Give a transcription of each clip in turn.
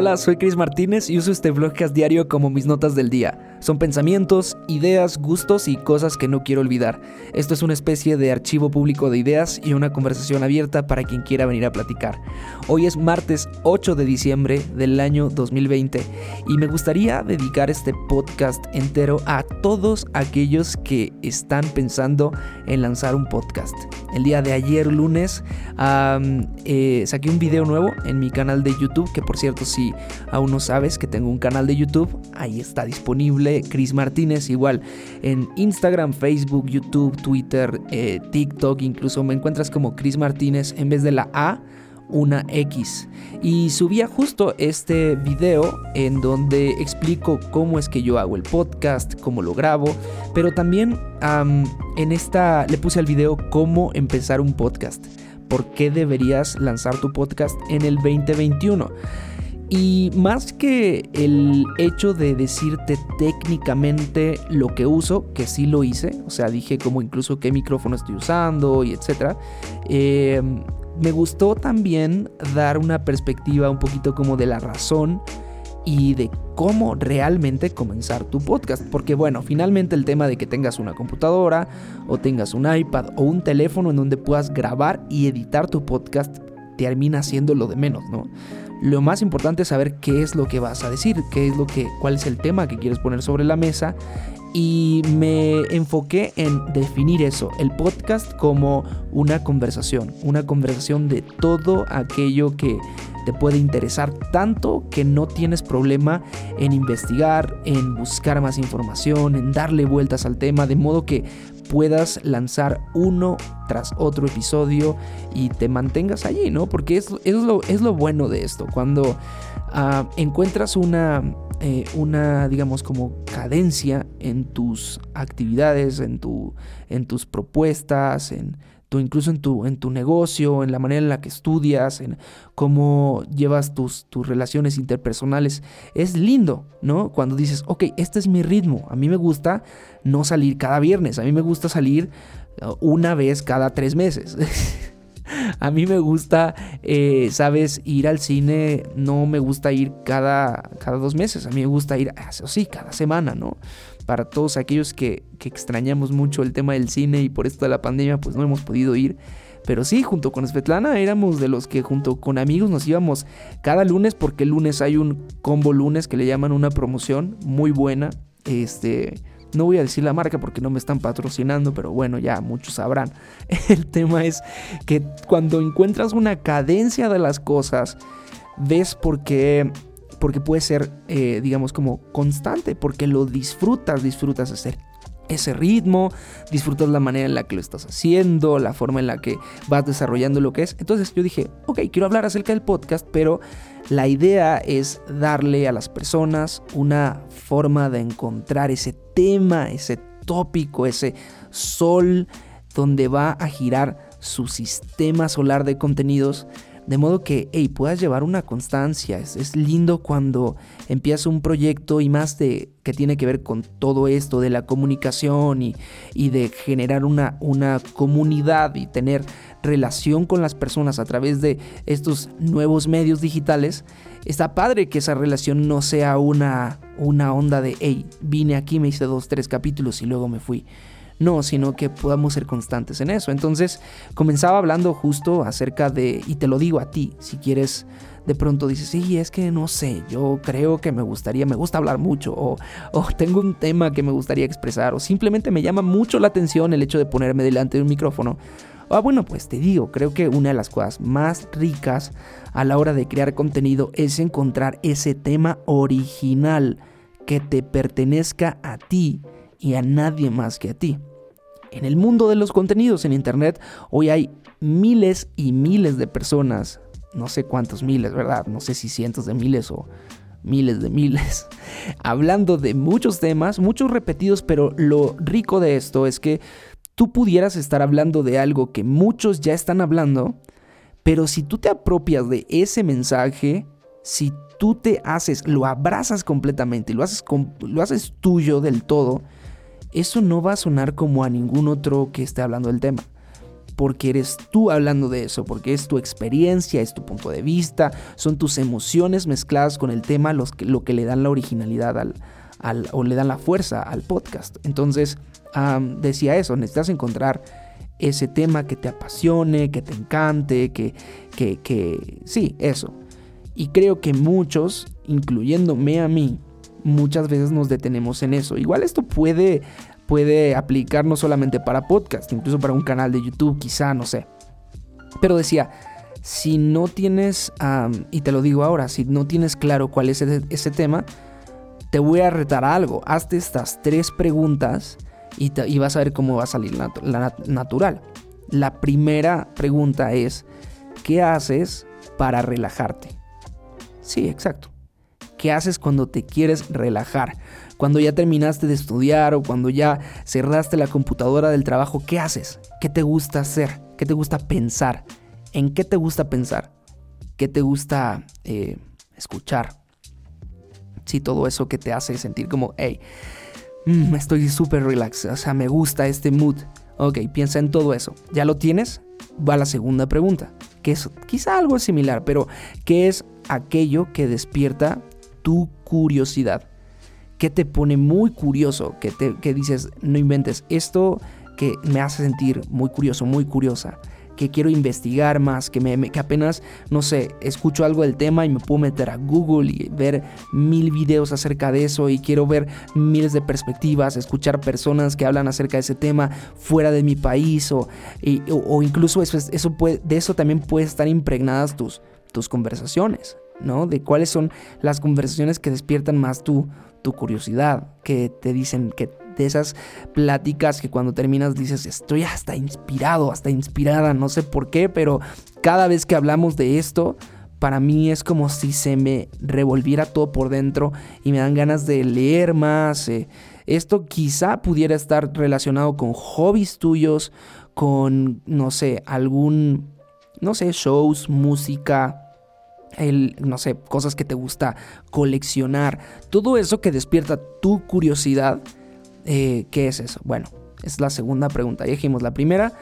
Hola, soy Chris Martínez y uso este vlogcast diario como mis notas del día. Son pensamientos, ideas, gustos y cosas que no quiero olvidar. Esto es una especie de archivo público de ideas y una conversación abierta para quien quiera venir a platicar. Hoy es martes 8 de diciembre del año 2020 y me gustaría dedicar este podcast entero a todos aquellos que están pensando en lanzar un podcast. El día de ayer lunes eh, saqué un video nuevo en mi canal de YouTube que por cierto si aún no sabes que tengo un canal de YouTube, ahí está disponible Chris Martínez, igual en Instagram, Facebook, YouTube, Twitter, eh, TikTok, incluso me encuentras como Chris Martínez en vez de la A una X. Y subía justo este video en donde explico cómo es que yo hago el podcast, cómo lo grabo, pero también en esta le puse al video cómo empezar un podcast. ¿Por qué deberías lanzar tu podcast en el 2021? Y más que el hecho de decirte técnicamente lo que uso, que sí lo hice, o sea, dije como incluso qué micrófono estoy usando y etcétera, em, me gustó también dar una perspectiva un poquito como de la razón y de cómo realmente comenzar tu podcast. Porque bueno, finalmente el tema de que tengas una computadora o tengas un iPad o un teléfono en donde puedas grabar y editar tu podcast termina siendo lo de menos, ¿no? Lo más importante es saber qué es lo que vas a decir, qué es lo que, cuál es el tema que quieres poner sobre la mesa. Y me enfoqué en definir eso, el podcast como una conversación, una conversación de todo aquello que te puede interesar tanto que no tienes problema en investigar, en buscar más información, en darle vueltas al tema, de modo que puedas lanzar uno tras otro episodio y te mantengas allí, ¿no? Porque es, es, lo, es lo bueno de esto, cuando ah, encuentras una, eh, una, digamos, como cadencia en tus actividades, en, tu, en tus propuestas, en incluso en tu, en tu negocio, en la manera en la que estudias, en cómo llevas tus, tus relaciones interpersonales. Es lindo, ¿no? Cuando dices, ok, este es mi ritmo. A mí me gusta no salir cada viernes, a mí me gusta salir uh, una vez cada tres meses. A mí me gusta, eh, sabes, ir al cine, no me gusta ir cada, cada dos meses, a mí me gusta ir, sí, cada semana, ¿no? Para todos aquellos que, extrañamos mucho el tema del cine y por esto de la pandemia pues no hemos podido ir. Pero sí, junto con Svetlana éramos de los que junto con amigos nos íbamos cada lunes porque el lunes hay un combo lunes que le llaman una promoción muy buena. Este, no voy a decir la marca porque no me están patrocinando, pero bueno, ya muchos sabrán. El tema es que cuando encuentras una cadencia de las cosas, ves por qué porque puede ser, eh, digamos, como constante, porque lo disfrutas, disfrutas hacer ese ritmo, disfrutas la manera en la que lo estás haciendo, la forma en la que vas desarrollando lo que es. Entonces yo dije, ok, quiero hablar acerca del podcast, pero la idea es darle a las personas una forma de encontrar ese tema, ese tópico, ese sol donde va a girar su sistema solar de contenidos de modo que, hey, puedas llevar una constancia. Es, lindo cuando empiezas un proyecto y más de que tiene que ver con todo esto de la comunicación y, de generar una, una comunidad y tener relación con las personas a través de estos nuevos medios digitales. Está padre que esa relación no sea una, una onda de, hey, vine aquí, me hice dos, tres capítulos y luego me fui. No, sino que podamos ser constantes en eso. Entonces comenzaba hablando justo acerca de, y te lo digo a ti, si quieres de pronto dices, sí, es que no sé, yo creo que me gustaría, me gusta hablar mucho, o, o, tengo un tema que me gustaría expresar, o simplemente me llama mucho la atención el hecho de ponerme delante de un micrófono. Ah, bueno, pues te digo, creo que una de las cosas más ricas a la hora de crear contenido es encontrar ese tema original que te pertenezca a ti y a nadie más que a ti. En el mundo de los contenidos en Internet, hoy hay miles y miles de personas, no sé cuántos miles, ¿verdad? No sé si cientos de miles o miles de miles, hablando de muchos temas, muchos repetidos, pero lo rico de esto es que tú pudieras estar hablando de algo que muchos ya están hablando, pero si tú te apropias de ese mensaje, si tú te haces, lo abrazas completamente, lo haces, lo haces tuyo del todo, eso no va a sonar como a ningún otro que esté hablando del tema. porque eres tú hablando de eso, porque es tu experiencia, es tu punto de vista, son tus emociones mezcladas con el tema los que, lo que le dan la originalidad al, al, o le dan la fuerza al podcast. Entonces, decía eso, necesitas encontrar ese tema que te apasione, que te encante, que, que, que, sí, eso. Y creo que muchos, incluyéndome a mí, muchas veces nos detenemos en eso. Igual esto puede, puede aplicar solamente para podcast, incluso para un canal de YouTube, quizá, no sé. Pero decía, si no tienes, y te lo digo ahora, si no tienes claro cuál es ese, tema, te voy a retar algo. Hazte estas tres preguntas y, vas a ver cómo va a salir la, natural. La primera pregunta es, ¿qué haces para relajarte? Sí, exacto. ¿Qué haces cuando te quieres relajar? Cuando ya terminaste de estudiar o cuando ya cerraste la computadora del trabajo, ¿qué haces? ¿Qué te gusta hacer? ¿Qué te gusta pensar? ¿En qué te gusta pensar? ¿Qué te gusta eh, escuchar? Sí, todo eso que te hace sentir como, hey, mm, estoy súper relax, o sea, me gusta este mood. Ok, piensa en todo eso. ¿Ya lo tienes? Va la segunda pregunta, que es quizá algo similar, pero ¿qué es aquello que despierta tu curiosidad? ¿Qué te pone muy curioso? Que, te, que dices, no inventes, esto que me hace sentir muy curioso, muy curiosa que quiero investigar más, que, me, que apenas, no sé, escucho algo del tema y me puedo meter a Google y ver mil videos acerca de eso y quiero ver miles de perspectivas, escuchar personas que hablan acerca de ese tema fuera de mi país o, o, incluso eso, eso puede, de eso también puede estar impregnadas tus, tus conversaciones, ¿no? De cuáles son las conversaciones que despiertan más tu, tu curiosidad, que te dicen que de esas pláticas que cuando terminas dices, estoy hasta inspirado, hasta inspirada, no sé por qué, pero cada vez que hablamos de esto, para mí es como si se me revolviera todo por dentro y me dan ganas de leer más. Eh. Esto quizá pudiera estar relacionado con hobbies tuyos, con, no sé, algún, no sé, shows, música, el, no sé, cosas que te gusta coleccionar, todo eso que despierta tu curiosidad eh, ¿Qué es eso? Bueno, es la segunda pregunta. Ya dijimos la primera,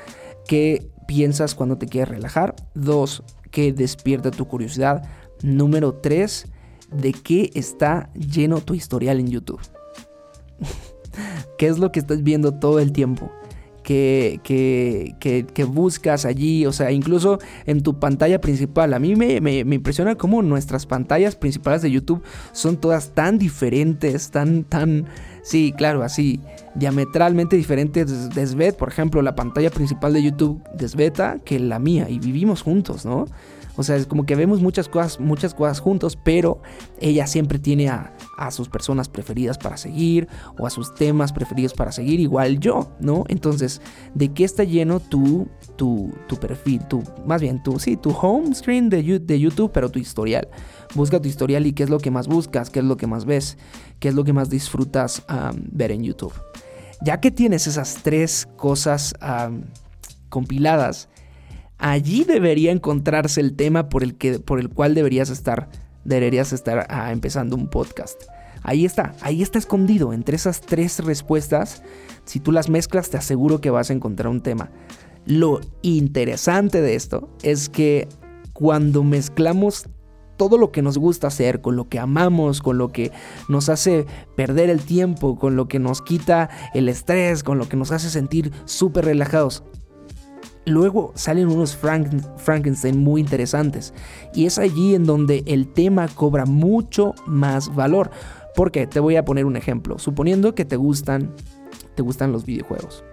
¿qué piensas cuando te quieres relajar? Dos, ¿qué despierta tu curiosidad? Número tres, ¿de qué está lleno tu historial en YouTube? ¿Qué es lo que estás viendo todo el tiempo? Que, que, que, buscas allí, o sea, incluso en tu pantalla principal. A mí me, me, impresiona cómo nuestras pantallas principales de YouTube son todas tan diferentes, tan, tan, Sí, claro, así, diametralmente diferente de Svet, por ejemplo, la pantalla principal de YouTube de Sveta que la mía, y vivimos juntos, ¿no? O sea, es como que vemos muchas cosas, muchas cosas juntos, pero ella siempre tiene a, sus personas preferidas para seguir o a sus temas preferidos para seguir, igual yo, ¿no? Entonces, ¿de qué está lleno tu, tu, tu perfil? Tu, más bien, tu, sí, tu home screen de, de YouTube, pero tu historial. Busca tu historial y qué es lo que más buscas, qué es lo que más ves, qué es lo que más disfrutas ver en YouTube. Ya que tienes esas tres cosas compiladas, allí debería encontrarse el tema por el, que, por el cual deberías estar, deberías estar ah, empezando un podcast. Ahí está, ahí está escondido. Entre esas tres respuestas, si tú las mezclas, te aseguro que vas a encontrar un tema. Lo interesante de esto es que cuando mezclamos todo lo que nos gusta hacer, con lo que amamos, con lo que nos hace perder el tiempo, con lo que nos quita el estrés, con lo que nos hace sentir súper relajados. Luego salen unos Frankenstein muy interesantes y es allí en donde el tema cobra mucho más valor. Porque te voy a poner un ejemplo. Suponiendo que te gustan, te gustan los videojuegos.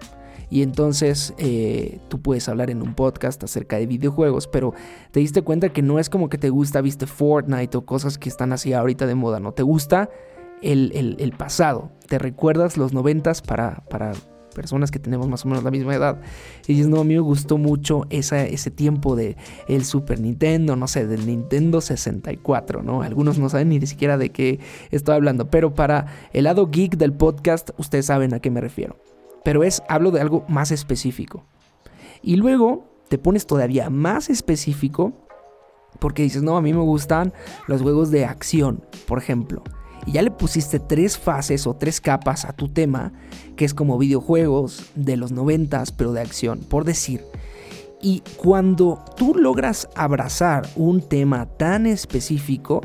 Y entonces eh, tú puedes hablar en un podcast acerca de videojuegos, pero te diste cuenta que no es como que te gusta, viste, Fortnite o cosas que están así ahorita de moda, ¿no? Te gusta el, pasado. Te recuerdas los noventas para, para personas que tenemos más o menos la misma edad. Y dices, no, a mí me gustó mucho ese tiempo de el Super Nintendo, no sé, del Nintendo 64, ¿no? Algunos no saben ni siquiera de qué estoy hablando, pero para el lado geek del podcast, ustedes saben a qué me refiero pero es, hablo de algo más específico. Y luego te pones todavía más específico porque dices, no, a mí me gustan los juegos de acción, por ejemplo. Y ya le pusiste tres fases o tres capas a tu tema, que es como videojuegos de los noventas, pero de acción, por decir. Y cuando tú logras abrazar un tema tan específico,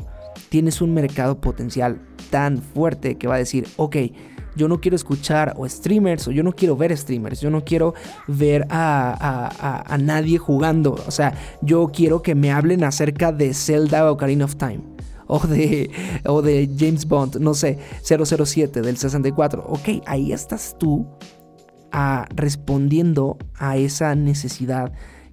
tienes un mercado potencial tan fuerte que va a decir, ok, yo no quiero escuchar o streamers o yo no quiero ver streamers, yo no quiero ver a, a, nadie jugando, o sea, yo quiero que me hablen acerca de Zelda Ocarina of Time. O de, o de James Bond, no sé, 007 del 64. Ok, ahí estás tú ah, respondiendo a esa necesidad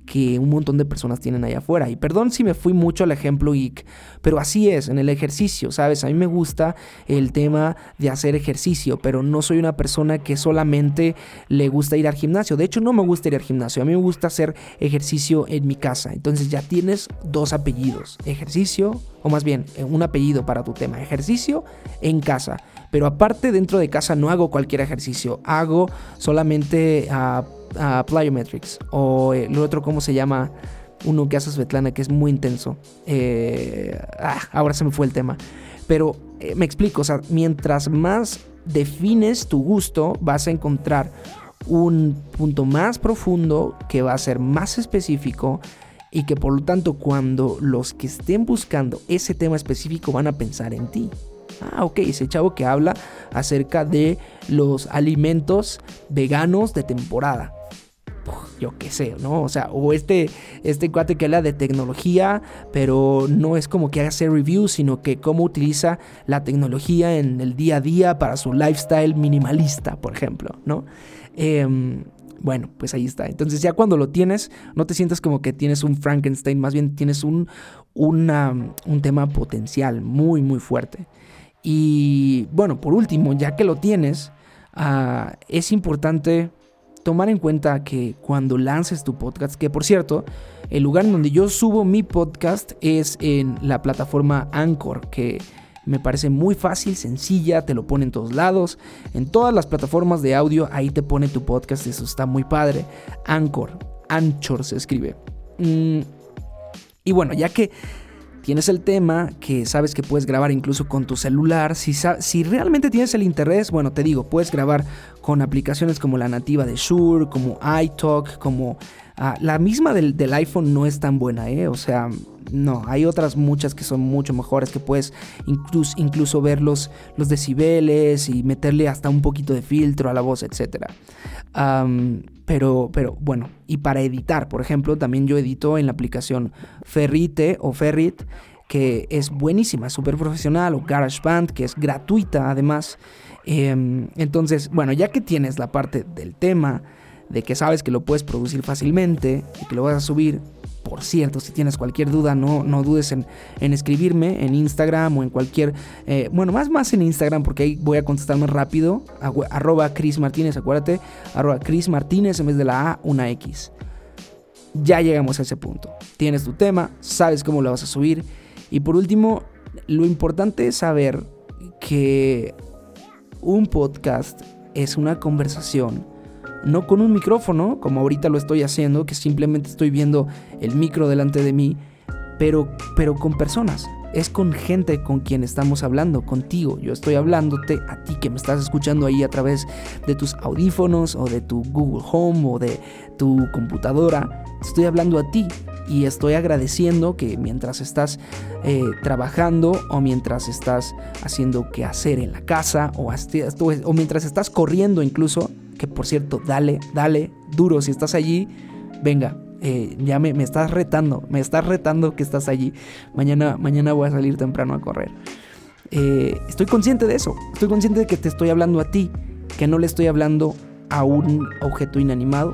que un montón de personas tienen allá afuera. Y perdón si me fui mucho al ejemplo geek, pero así es en el ejercicio, ¿sabes? A mí me gusta el tema de hacer ejercicio, pero no soy una persona que solamente le gusta ir al gimnasio. De hecho, no me gusta ir al gimnasio, a mí me gusta hacer ejercicio en mi casa. Entonces ya tienes dos apellidos, ejercicio, o más bien, un apellido para tu tema, ejercicio en casa. Pero aparte dentro de casa no hago cualquier ejercicio, hago solamente uh, plyometrics o el otro, ¿cómo se llama? Uno que hace Svetlana que es muy intenso. Eh, ah, ahora se me fue el tema. Pero eh, me explico, o sea, mientras más defines tu gusto, vas a encontrar un punto más profundo que va a ser más específico y que por lo tanto cuando los que estén buscando ese tema específico van a pensar en ti. Ah, ok, ese chavo que habla acerca de los alimentos veganos de temporada. Yo qué sé, ¿no? O sea, o este, este cuate que habla de tecnología, pero no es como que hace reviews, sino que cómo utiliza la tecnología en el día a día para su lifestyle minimalista, por ejemplo, ¿no? Em, bueno, pues ahí está. Entonces ya cuando lo tienes, no te sientas como que tienes un Frankenstein, más bien tienes un, un tema potencial muy, muy fuerte. Y bueno, por último, ya que lo tienes, ah, es importante tomar en cuenta que cuando lances tu podcast, que por cierto, el lugar en donde yo subo mi podcast es en la plataforma Anchor, que me parece muy fácil, sencilla, te lo pone en todos lados, en todas las plataformas de audio, ahí te pone tu podcast, eso está muy padre. Anchor, Anchor se escribe. Mm, y bueno, ya que tienes el tema, que sabes que puedes grabar incluso con tu celular. Si, si realmente tienes el interés, bueno, te digo, puedes grabar con aplicaciones como la nativa de Shure, como iTalk, como ah, la misma del, iPhone no es tan buena, ¿eh? O sea, no, hay otras muchas que son mucho mejores, que puedes incluso, ver los, los decibeles y meterle hasta un poquito de filtro a la voz, etc. pero, pero bueno, y para editar, por ejemplo, también yo edito en la aplicación Ferrite o Ferrit, que es buenísima, súper profesional, o GarageBand, que es gratuita además. Em, entonces, bueno, ya que tienes la parte del tema, de que sabes que lo puedes producir fácilmente y que lo vas a subir por cierto, si tienes cualquier duda, no, no dudes en, escribirme en Instagram o en cualquier... Eh, bueno, más más en Instagram porque ahí voy a contestar más rápido. Arroba Chris Martínez, acuérdate. Arroba Chris Martínez en vez de la A, una X. Ya llegamos a ese punto. Tienes tu tema, sabes cómo lo vas a subir. Y por último, lo importante es saber que un podcast es una conversación no con un micrófono, como ahorita lo estoy haciendo, que simplemente estoy viendo el micro delante de mí, pero, pero con personas. Es con gente con quien estamos hablando, contigo. Yo estoy hablándote a ti que me estás escuchando ahí a través de tus audífonos o de tu Google Home o de tu computadora. Estoy hablando a ti y estoy agradeciendo que mientras estás eh, trabajando o mientras estás haciendo qué hacer en la casa o, o mientras estás corriendo incluso, que por cierto, dale, dale, duro, si estás allí, venga, eh, ya me, estás retando, me estás retando que estás allí. Mañana, mañana voy a salir temprano a correr. Eh, estoy consciente de eso, estoy consciente de que te estoy hablando a ti, que no le estoy hablando a un objeto inanimado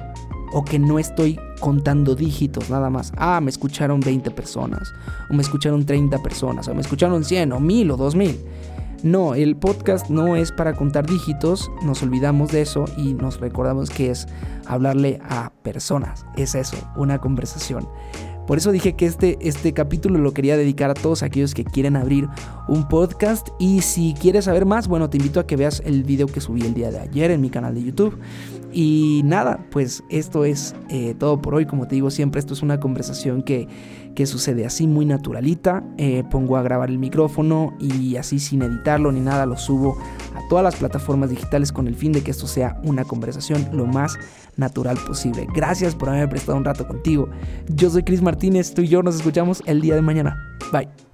o que no estoy contando dígitos nada más. Ah, me escucharon 20 personas, o me escucharon 30 personas, o me escucharon 100 o 1000 o 2000. No, el podcast no es para contar dígitos, nos olvidamos de eso y nos recordamos que es hablarle a personas, es eso, una conversación. Por eso dije que este, este capítulo lo quería dedicar a todos aquellos que quieren abrir un podcast. Y si quieres saber más, bueno, te invito a que veas el video que subí el día de ayer en mi canal de YouTube. Y nada, pues esto es eh, todo por hoy. Como te digo siempre, esto es una conversación que, que sucede así muy naturalita. Eh, pongo a grabar el micrófono y así sin editarlo ni nada lo subo a todas las plataformas digitales con el fin de que esto sea una conversación lo más natural posible. Gracias por haberme prestado un rato contigo. Yo soy Cris Martínez, tú y yo nos escuchamos el día de mañana. Bye.